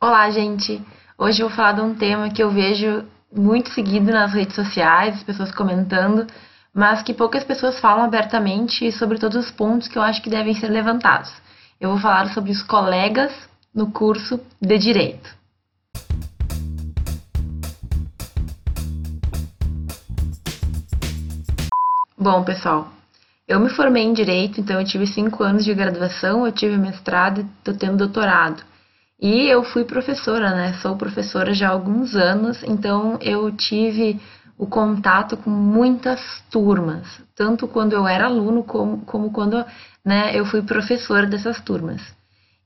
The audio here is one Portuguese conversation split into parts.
Olá, gente! Hoje eu vou falar de um tema que eu vejo muito seguido nas redes sociais, as pessoas comentando, mas que poucas pessoas falam abertamente sobre todos os pontos que eu acho que devem ser levantados. Eu vou falar sobre os colegas no curso de Direito. Bom, pessoal, eu me formei em Direito, então eu tive cinco anos de graduação, eu tive mestrado e estou tendo doutorado. E eu fui professora, né? Sou professora já há alguns anos, então eu tive o contato com muitas turmas, tanto quando eu era aluno como, como quando né, eu fui professora dessas turmas.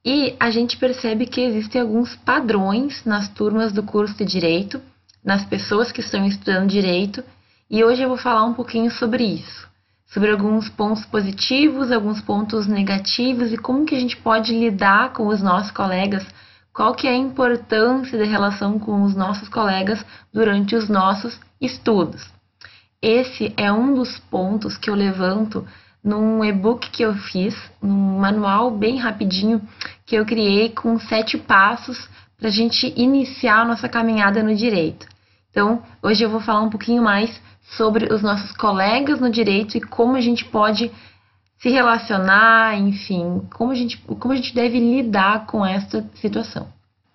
E a gente percebe que existem alguns padrões nas turmas do curso de Direito, nas pessoas que estão estudando Direito, e hoje eu vou falar um pouquinho sobre isso, sobre alguns pontos positivos, alguns pontos negativos e como que a gente pode lidar com os nossos colegas qual que é a importância da relação com os nossos colegas durante os nossos estudos. Esse é um dos pontos que eu levanto num e-book que eu fiz, num manual bem rapidinho que eu criei com sete passos para a gente iniciar a nossa caminhada no direito. Então, hoje eu vou falar um pouquinho mais sobre os nossos colegas no direito e como a gente pode se relacionar, enfim, como a gente, como a gente deve lidar com esta situação.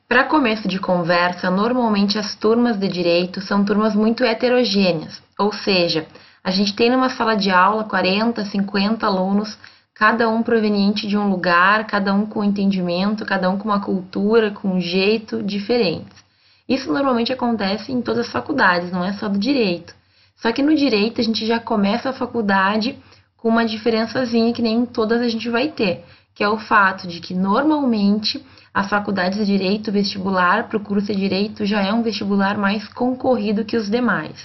Para começo de conversa, normalmente as turmas de direito são turmas muito heterogêneas, ou seja, a gente tem numa sala de aula 40, 50 alunos, cada um proveniente de um lugar, cada um com entendimento, cada um com uma cultura, com um jeito diferentes. Isso normalmente acontece em todas as faculdades, não é só do direito. Só que no direito a gente já começa a faculdade com uma diferençazinha que nem todas a gente vai ter, que é o fato de que normalmente as faculdades de direito vestibular para o curso de direito já é um vestibular mais concorrido que os demais.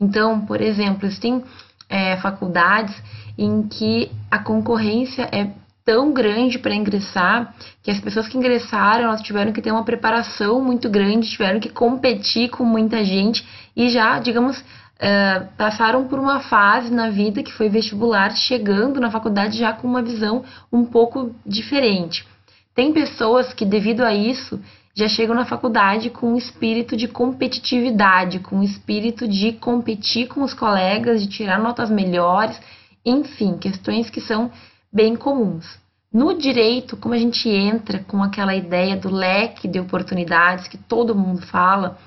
Então, por exemplo, existem é, faculdades em que a concorrência é tão grande para ingressar que as pessoas que ingressaram elas tiveram que ter uma preparação muito grande, tiveram que competir com muita gente e já, digamos, uh, passaram por uma fase na vida que foi vestibular, chegando na faculdade já com uma visão um pouco diferente. Tem pessoas que, devido a isso, já chegam na faculdade com um espírito de competitividade, com um espírito de competir com os colegas, de tirar notas melhores, enfim, questões que são bem comuns. No direito, como a gente entra com aquela ideia do leque de oportunidades que todo mundo fala,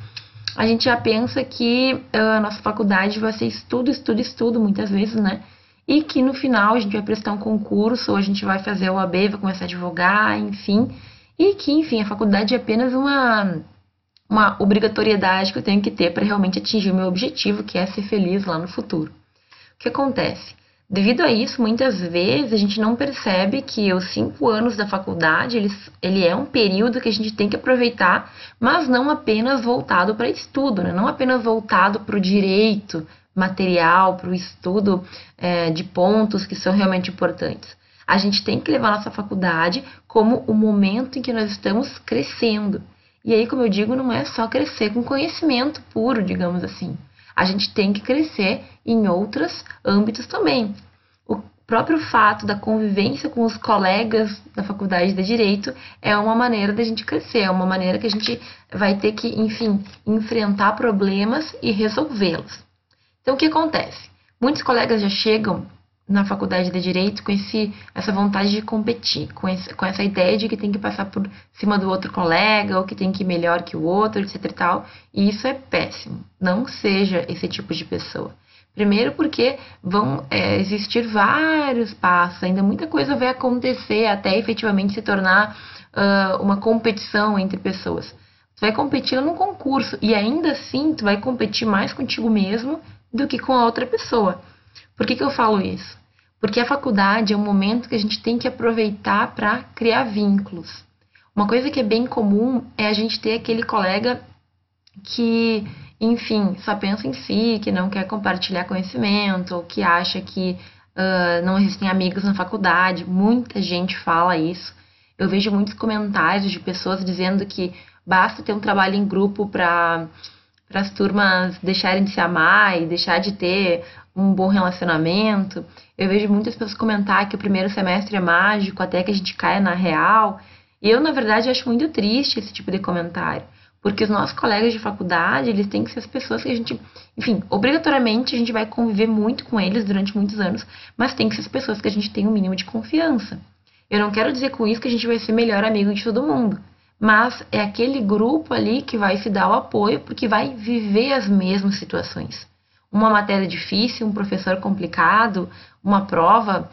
a gente já pensa que ah, a nossa faculdade vai ser estudo, estudo, estudo, muitas vezes, né? E que no final a gente vai prestar um concurso, ou a gente vai fazer o AB, vai começar a advogar, enfim. E que, enfim, a faculdade é apenas uma, uma obrigatoriedade que eu tenho que ter para realmente atingir o meu objetivo, que é ser feliz lá no futuro. O que acontece? Devido a isso, muitas vezes a gente não percebe que os cinco anos da faculdade eles, ele é um período que a gente tem que aproveitar, mas não apenas voltado para estudo, né? não apenas voltado para o direito material, para o estudo é, de pontos que são realmente importantes. A gente tem que levar nossa faculdade como o momento em que nós estamos crescendo. E aí, como eu digo, não é só crescer com conhecimento puro, digamos assim a gente tem que crescer em outros âmbitos também. O próprio fato da convivência com os colegas da faculdade de direito é uma maneira da gente crescer, é uma maneira que a gente vai ter que, enfim, enfrentar problemas e resolvê-los. Então, o que acontece? Muitos colegas já chegam na faculdade de direito com esse, essa vontade de competir, com, esse, com essa ideia de que tem que passar por cima do outro colega, ou que tem que ir melhor que o outro, etc e tal. E isso é péssimo. Não seja esse tipo de pessoa. Primeiro porque vão é, existir vários passos, ainda muita coisa vai acontecer até efetivamente se tornar uh, uma competição entre pessoas. Tu vai competir num concurso e ainda assim tu vai competir mais contigo mesmo do que com a outra pessoa. Por que, que eu falo isso? Porque a faculdade é um momento que a gente tem que aproveitar para criar vínculos. Uma coisa que é bem comum é a gente ter aquele colega que, enfim, só pensa em si, que não quer compartilhar conhecimento, ou que acha que uh, não existem amigos na faculdade. Muita gente fala isso. Eu vejo muitos comentários de pessoas dizendo que basta ter um trabalho em grupo para as turmas deixarem de se amar e deixar de ter um bom relacionamento. Eu vejo muitas pessoas comentar que o primeiro semestre é mágico até que a gente caia na real. E eu, na verdade, acho muito triste esse tipo de comentário. Porque os nossos colegas de faculdade, eles têm que ser as pessoas que a gente, enfim, obrigatoriamente a gente vai conviver muito com eles durante muitos anos, mas tem que ser as pessoas que a gente tem o um mínimo de confiança. Eu não quero dizer com isso que a gente vai ser melhor amigo de todo mundo, mas é aquele grupo ali que vai se dar o apoio porque vai viver as mesmas situações. Uma matéria difícil, um professor complicado, uma prova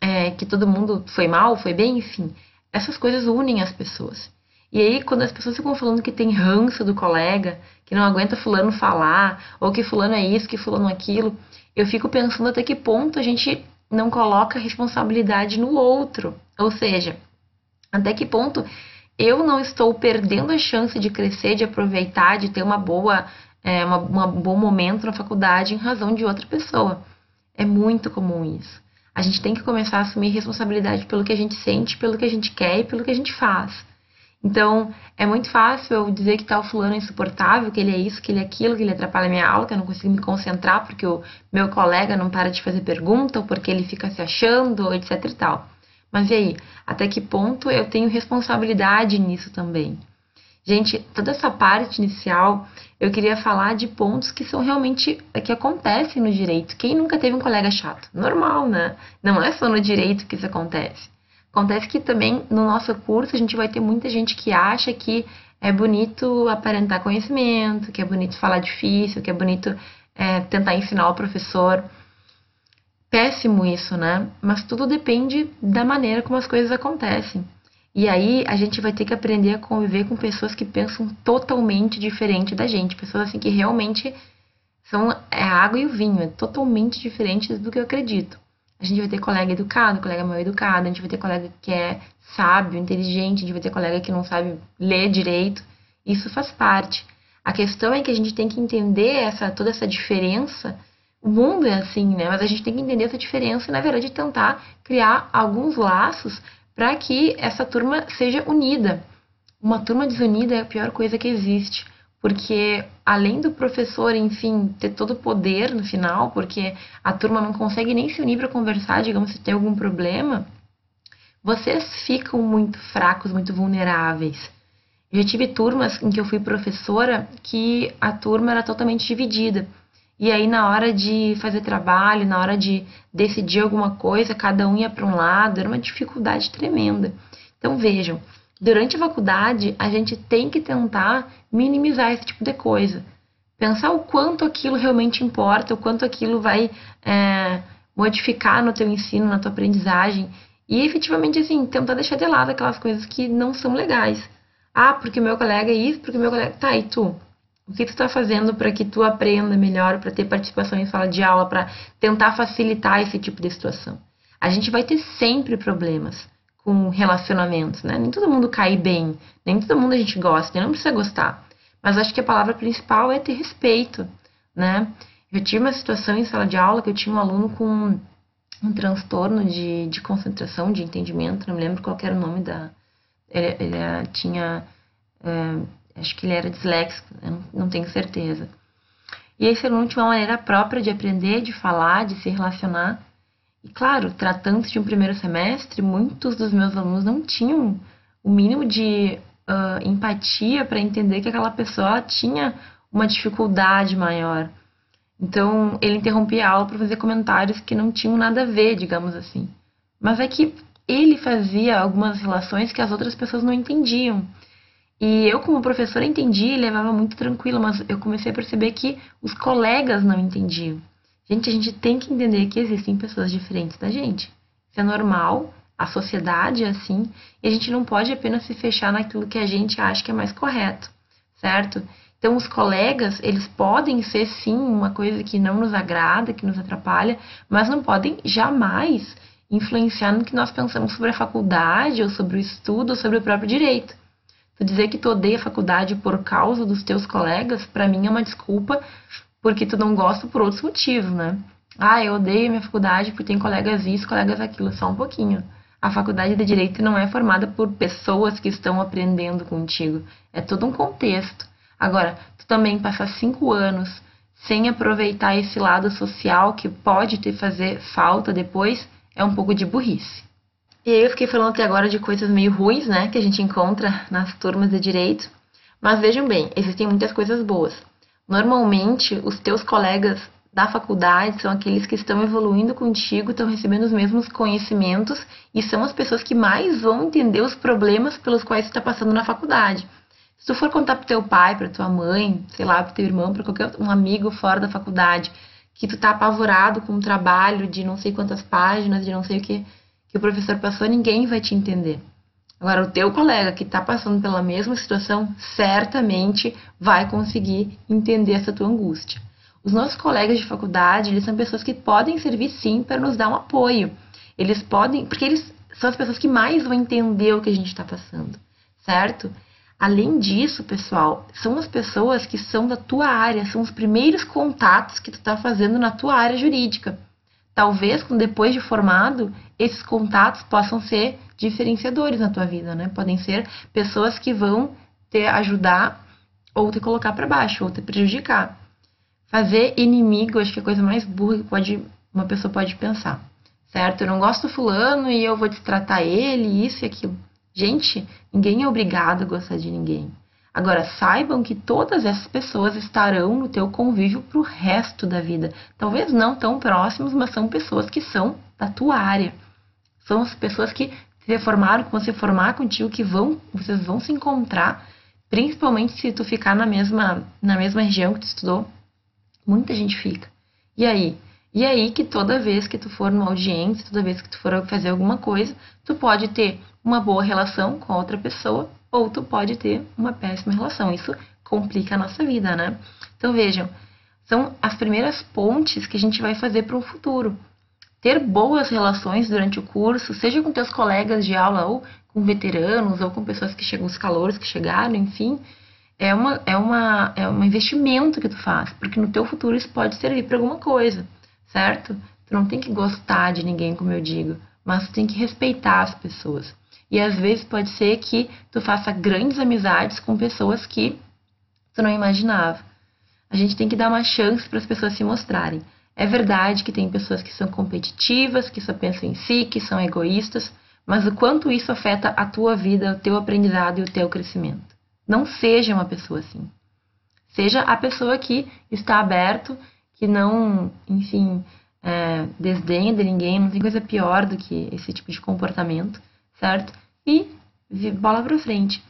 é, que todo mundo foi mal, foi bem, enfim. Essas coisas unem as pessoas. E aí, quando as pessoas ficam falando que tem ranço do colega, que não aguenta fulano falar, ou que fulano é isso, que fulano é aquilo, eu fico pensando até que ponto a gente não coloca responsabilidade no outro. Ou seja, até que ponto eu não estou perdendo a chance de crescer, de aproveitar, de ter uma boa, é, uma, uma, um bom momento na faculdade em razão de outra pessoa. É muito comum isso. A gente tem que começar a assumir responsabilidade pelo que a gente sente, pelo que a gente quer e pelo que a gente faz. Então, é muito fácil eu dizer que tal fulano é insuportável, que ele é isso, que ele é aquilo, que ele atrapalha a minha aula, que eu não consigo me concentrar porque o meu colega não para de fazer pergunta, ou porque ele fica se achando, etc e tal. Mas e aí? Até que ponto eu tenho responsabilidade nisso também? Gente, toda essa parte inicial, eu queria falar de pontos que são realmente que acontecem no direito. Quem nunca teve um colega chato? Normal, né? Não é só no direito que isso acontece. Acontece que também no nosso curso a gente vai ter muita gente que acha que é bonito aparentar conhecimento, que é bonito falar difícil, que é bonito é, tentar ensinar o professor. Péssimo isso, né? Mas tudo depende da maneira como as coisas acontecem. E aí a gente vai ter que aprender a conviver com pessoas que pensam totalmente diferente da gente, pessoas assim que realmente são é a água e o vinho, é totalmente diferentes do que eu acredito. A gente vai ter colega educado, colega mal educado, a gente vai ter colega que é sábio, inteligente, a gente vai ter colega que não sabe ler direito. Isso faz parte. A questão é que a gente tem que entender essa toda essa diferença. O mundo é assim, né? Mas a gente tem que entender essa diferença e, na verdade, tentar criar alguns laços para que essa turma seja unida. Uma turma desunida é a pior coisa que existe porque além do professor, enfim, ter todo o poder no final, porque a turma não consegue nem se unir para conversar, digamos, se tem algum problema, vocês ficam muito fracos, muito vulneráveis. Eu já tive turmas em que eu fui professora que a turma era totalmente dividida. E aí, na hora de fazer trabalho, na hora de decidir alguma coisa, cada um ia para um lado, era uma dificuldade tremenda. Então, vejam, durante a faculdade, a gente tem que tentar minimizar esse tipo de coisa. Pensar o quanto aquilo realmente importa, o quanto aquilo vai é, modificar no teu ensino, na tua aprendizagem. E efetivamente, assim, tentar deixar de lado aquelas coisas que não são legais. Ah, porque meu colega é isso, porque meu colega. Tá, e tu? O que tu está fazendo para que tu aprenda melhor, para ter participação em sala de aula, para tentar facilitar esse tipo de situação? A gente vai ter sempre problemas com relacionamentos, né? Nem todo mundo cai bem, nem todo mundo a gente gosta, não precisa gostar. Mas acho que a palavra principal é ter respeito, né? Eu tive uma situação em sala de aula que eu tinha um aluno com um transtorno de, de concentração, de entendimento, não me lembro qual era o nome da. Ele, ele tinha. É, acho que ele era disléxico, não, não tenho certeza. E esse aluno tinha uma maneira própria de aprender, de falar, de se relacionar. E claro, tratando-se de um primeiro semestre, muitos dos meus alunos não tinham o mínimo de uh, empatia para entender que aquela pessoa tinha uma dificuldade maior. Então, ele interrompia a aula para fazer comentários que não tinham nada a ver, digamos assim. Mas é que ele fazia algumas relações que as outras pessoas não entendiam. E eu, como professora, entendi e levava muito tranquilo, mas eu comecei a perceber que os colegas não entendiam. Gente, a gente tem que entender que existem pessoas diferentes da gente. Isso é normal, a sociedade é assim, e a gente não pode apenas se fechar naquilo que a gente acha que é mais correto, certo? Então, os colegas, eles podem ser sim uma coisa que não nos agrada, que nos atrapalha, mas não podem jamais influenciar no que nós pensamos sobre a faculdade, ou sobre o estudo, ou sobre o próprio direito. Tu dizer que tu odeia a faculdade por causa dos teus colegas, para mim é uma desculpa porque tu não gosta por outros motivos, né? Ah, eu odeio minha faculdade porque tem colegas isso, colegas aquilo, só um pouquinho. A faculdade de direito não é formada por pessoas que estão aprendendo contigo, é todo um contexto. Agora, tu também passar cinco anos sem aproveitar esse lado social que pode te fazer falta depois é um pouco de burrice. E aí eu fiquei falando até agora de coisas meio ruins, né, que a gente encontra nas turmas de direito. Mas vejam bem, existem muitas coisas boas. Normalmente, os teus colegas da faculdade são aqueles que estão evoluindo contigo, estão recebendo os mesmos conhecimentos e são as pessoas que mais vão entender os problemas pelos quais tu está passando na faculdade. Se tu for contar pro teu pai, pra tua mãe, sei lá, pro teu irmão, para qualquer um amigo fora da faculdade, que tu tá apavorado com um trabalho de não sei quantas páginas, de não sei o que, que o professor passou, ninguém vai te entender. Agora, o teu colega que está passando pela mesma situação, certamente vai conseguir entender essa tua angústia. Os nossos colegas de faculdade, eles são pessoas que podem servir sim para nos dar um apoio. Eles podem, porque eles são as pessoas que mais vão entender o que a gente está passando, certo? Além disso, pessoal, são as pessoas que são da tua área, são os primeiros contatos que tu está fazendo na tua área jurídica. Talvez, depois de formado, esses contatos possam ser diferenciadores na tua vida, né? Podem ser pessoas que vão te ajudar ou te colocar para baixo, ou te prejudicar. Fazer inimigo, acho que é a coisa mais burra que pode, uma pessoa pode pensar, certo? Eu não gosto do fulano e eu vou destratar ele, isso e aquilo. Gente, ninguém é obrigado a gostar de ninguém. Agora, saibam que todas essas pessoas estarão no teu convívio para o resto da vida. Talvez não tão próximos, mas são pessoas que são da tua área. São as pessoas que se formaram, que vão se formar contigo, que vão, vocês vão se encontrar, principalmente se tu ficar na mesma, na mesma região que tu estudou. Muita gente fica. E aí? E aí que toda vez que tu for numa audiência, toda vez que tu for fazer alguma coisa, tu pode ter uma boa relação com a outra pessoa ou tu pode ter uma péssima relação. Isso complica a nossa vida, né? Então vejam, são as primeiras pontes que a gente vai fazer para o futuro. Ter boas relações durante o curso, seja com teus colegas de aula ou com veteranos ou com pessoas que chegam, os calores que chegaram, enfim, é uma é uma é um investimento que tu faz, porque no teu futuro isso pode servir para alguma coisa, certo? Tu não tem que gostar de ninguém, como eu digo, mas tu tem que respeitar as pessoas. E às vezes pode ser que tu faça grandes amizades com pessoas que tu não imaginava. A gente tem que dar uma chance para as pessoas se mostrarem. É verdade que tem pessoas que são competitivas, que só pensam em si, que são egoístas, mas o quanto isso afeta a tua vida, o teu aprendizado e o teu crescimento. Não seja uma pessoa assim. Seja a pessoa que está aberto, que não, enfim, é, desdenha de ninguém, não tem coisa pior do que esse tipo de comportamento, certo? E bola para frente.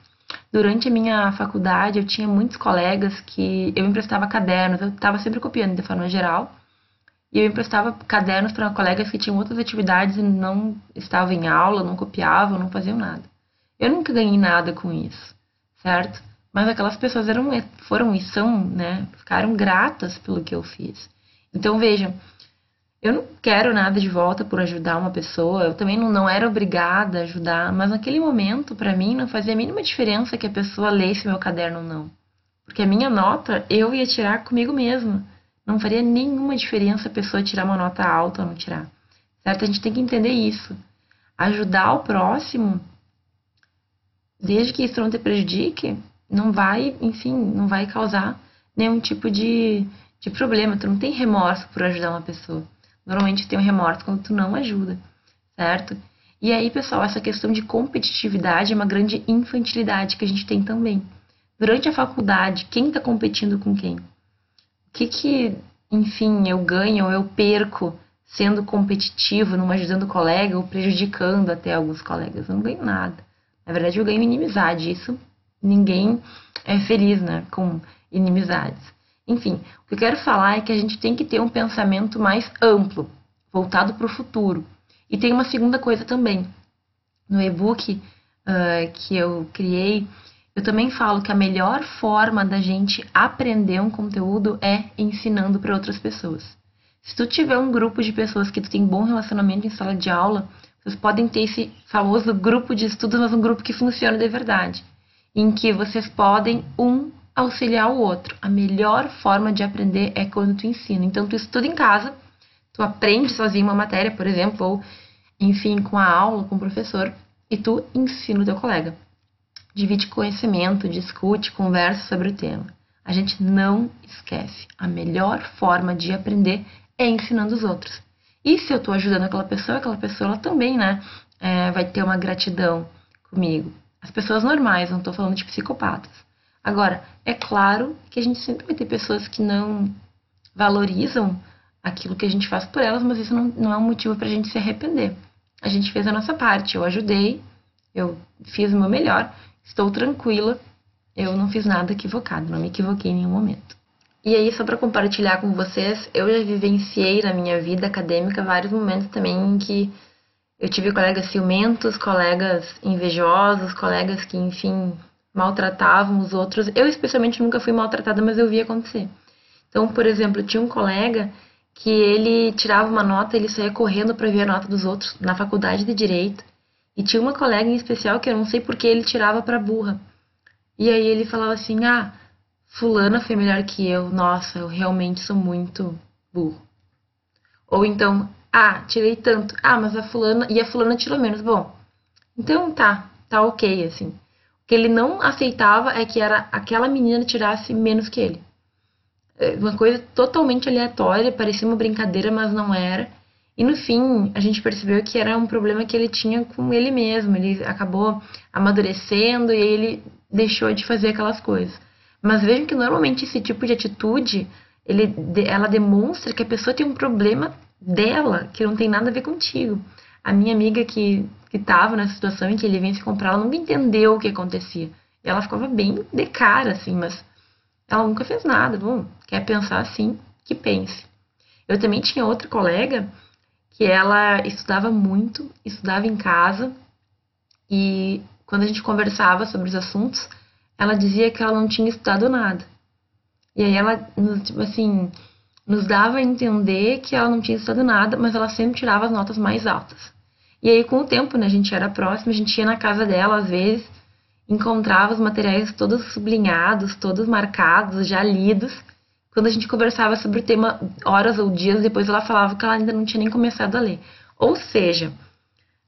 Durante a minha faculdade, eu tinha muitos colegas que eu emprestava cadernos, eu estava sempre copiando de forma geral, e eu emprestava cadernos para colegas que tinham outras atividades e não estavam em aula, não copiavam, não faziam nada. Eu nunca ganhei nada com isso, certo? Mas aquelas pessoas eram, foram e são, né, ficaram gratas pelo que eu fiz. Então vejam, eu não quero nada de volta por ajudar uma pessoa, eu também não, não era obrigada a ajudar, mas naquele momento, para mim, não fazia a mínima diferença que a pessoa lesse meu caderno ou não. Porque a minha nota eu ia tirar comigo mesma. Não faria nenhuma diferença a pessoa tirar uma nota alta ou não tirar. Certo? A gente tem que entender isso. Ajudar o próximo, desde que isso não te prejudique, não vai, enfim, não vai causar nenhum tipo de, de problema. Tu não tem remorso por ajudar uma pessoa. Normalmente tem um remorso quando tu não ajuda, certo? E aí, pessoal, essa questão de competitividade é uma grande infantilidade que a gente tem também. Durante a faculdade, quem está competindo com quem? O que que, enfim, eu ganho ou eu perco sendo competitivo, não ajudando o colega ou prejudicando até alguns colegas? Eu não ganho nada. Na verdade, eu ganho inimizade. Isso ninguém é feliz, né, com inimizades. Enfim, o que eu quero falar é que a gente tem que ter um pensamento mais amplo, voltado para o futuro. E tem uma segunda coisa também. No e-book uh, que eu criei, eu também falo que a melhor forma da gente aprender um conteúdo é ensinando para outras pessoas. Se tu tiver um grupo de pessoas que tu tem bom relacionamento em sala de aula, vocês podem ter esse famoso grupo de estudos, mas um grupo que funciona de verdade, em que vocês podem um auxiliar o outro. A melhor forma de aprender é quando tu ensina. Então, tu estuda em casa, tu aprende sozinho uma matéria, por exemplo, ou, enfim, com a aula, com o professor, e tu ensina o teu colega. Divide conhecimento, discute, conversa sobre o tema. A gente não esquece. A melhor forma de aprender é ensinando os outros. E se eu estou ajudando aquela pessoa, aquela pessoa ela também, né, é, vai ter uma gratidão comigo. As pessoas normais, não estou falando de psicopatas. Agora, é claro que a gente sempre vai ter pessoas que não valorizam aquilo que a gente faz por elas, mas isso não, não é um motivo para a gente se arrepender. A gente fez a nossa parte, eu ajudei, eu fiz o meu melhor, estou tranquila, eu não fiz nada equivocado, não me equivoquei em nenhum momento. E aí, só para compartilhar com vocês, eu já vivenciei na minha vida acadêmica vários momentos também em que eu tive colegas ciumentos, colegas invejosos, colegas que, enfim, maltratavam os outros. Eu, especialmente, nunca fui maltratada, mas eu vi acontecer. Então, por exemplo, tinha um colega que ele tirava uma nota, ele saía correndo para ver a nota dos outros na faculdade de direito. E tinha uma colega em especial que eu não sei porque ele tirava para burra. E aí ele falava assim: "Ah, fulana foi melhor que eu. Nossa, eu realmente sou muito burro". Ou então: "Ah, tirei tanto. Ah, mas a fulana e a fulana tirou menos". Bom, então tá, tá OK assim. Que ele não aceitava é que era aquela menina tirasse menos que ele. É, uma coisa totalmente aleatória, parecia uma brincadeira, mas não era. E no fim, a gente percebeu que era um problema que ele tinha com ele mesmo. Ele acabou amadurecendo e ele deixou de fazer aquelas coisas. Mas vejam que normalmente esse tipo de atitude, ele, ela demonstra que a pessoa tem um problema dela, que não tem nada a ver contigo. A minha amiga que estava nessa situação em que ele vinha se comprar, ela nunca entendeu o que acontecia. E ela ficava bem de cara, assim, mas ela nunca fez nada. Bom, quer pensar assim, que pense. Eu também tinha outra colega que ela estudava muito, estudava em casa e quando a gente conversava sobre os assuntos, ela dizia que ela não tinha estudado nada. E aí ela, tipo assim, nos dava a entender que ela não tinha estudado nada, mas ela sempre tirava as notas mais altas. E aí, com o tempo, né, a gente era próximo, a gente ia na casa dela às vezes, encontrava os materiais todos sublinhados, todos marcados, já lidos. Quando a gente conversava sobre o tema horas ou dias, depois ela falava que ela ainda não tinha nem começado a ler. Ou seja,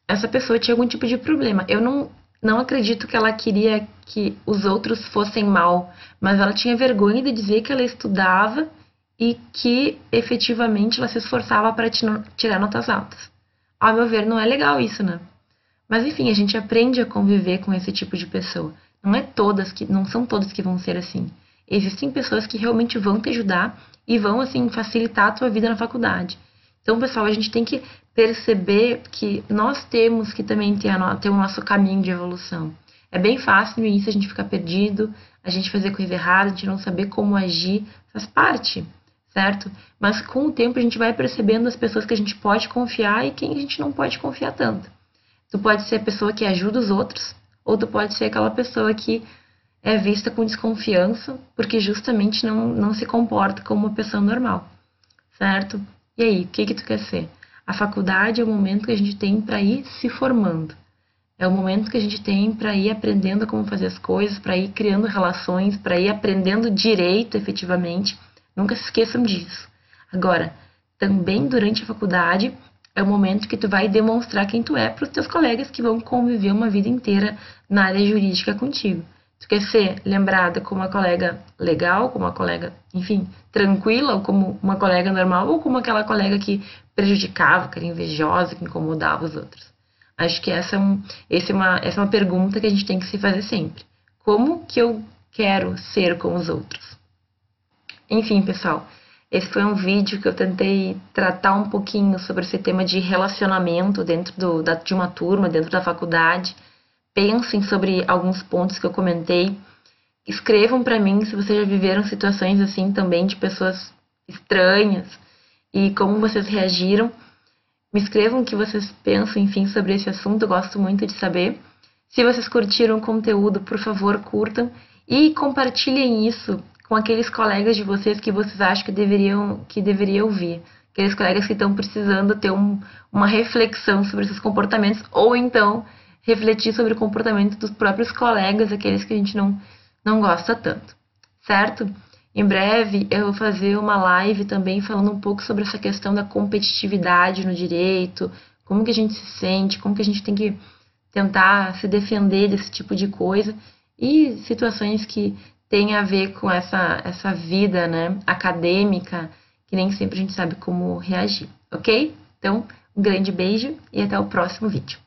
essa pessoa tinha algum tipo de problema. Eu não, não acredito que ela queria que os outros fossem mal, mas ela tinha vergonha de dizer que ela estudava e que efetivamente ela se esforçava para tirar notas altas. Ao meu ver, não é legal isso, né? Mas enfim, a gente aprende a conviver com esse tipo de pessoa. Não é todas que, não são todas que vão ser assim. Existem pessoas que realmente vão te ajudar e vão assim facilitar a tua vida na faculdade. Então, pessoal, a gente tem que perceber que nós temos que também ter, a, ter o nosso caminho de evolução. É bem fácil no início a gente ficar perdido, a gente fazer coisa errada, a gente não saber como agir, faz parte, certo? Mas com o tempo a gente vai percebendo as pessoas que a gente pode confiar e quem a gente não pode confiar tanto. Tu pode ser a pessoa que ajuda os outros, ou tu pode ser aquela pessoa que é vista com desconfiança, porque justamente não, não se comporta como uma pessoa normal, certo? E aí, o que que tu quer ser? A faculdade é o momento que a gente tem para ir se formando. É o momento que a gente tem para ir aprendendo como fazer as coisas, para ir criando relações, para ir aprendendo direito efetivamente. Nunca se esqueçam disso. Agora, também durante a faculdade, é o momento que tu vai demonstrar quem tu é para os teus colegas que vão conviver uma vida inteira na área jurídica contigo. Tu quer ser lembrada como uma colega legal, como uma colega, enfim, tranquila, ou como uma colega normal, ou como aquela colega que prejudicava, que era invejosa, que incomodava os outros. Acho que essa é, um, essa, é uma, essa é uma pergunta que a gente tem que se fazer sempre. Como que eu quero ser com os outros? Enfim, pessoal, esse foi um vídeo que eu tentei tratar um pouquinho sobre esse tema de relacionamento dentro do, da, de uma turma, dentro da faculdade. Pensem sobre alguns pontos que eu comentei. Escrevam para mim se vocês já viveram situações assim também de pessoas estranhas e como vocês reagiram. Me escrevam o que vocês pensam, enfim, sobre esse assunto, eu gosto muito de saber. Se vocês curtiram o conteúdo, por favor, curtam e compartilhem isso com aqueles colegas de vocês que vocês acham que deveriam, que deveriam ouvir. Aqueles colegas que estão precisando ter um, uma reflexão sobre esses comportamentos, ou então refletir sobre o comportamento dos próprios colegas, aqueles que a gente não, não gosta tanto, certo? Em breve eu vou fazer uma live também falando um pouco sobre essa questão da competitividade no direito, como que a gente se sente, como que a gente tem que tentar se defender desse tipo de coisa e situações que tem a ver com essa, essa vida né, acadêmica, que nem sempre a gente sabe como reagir, ok? Então, um grande beijo e até o próximo vídeo.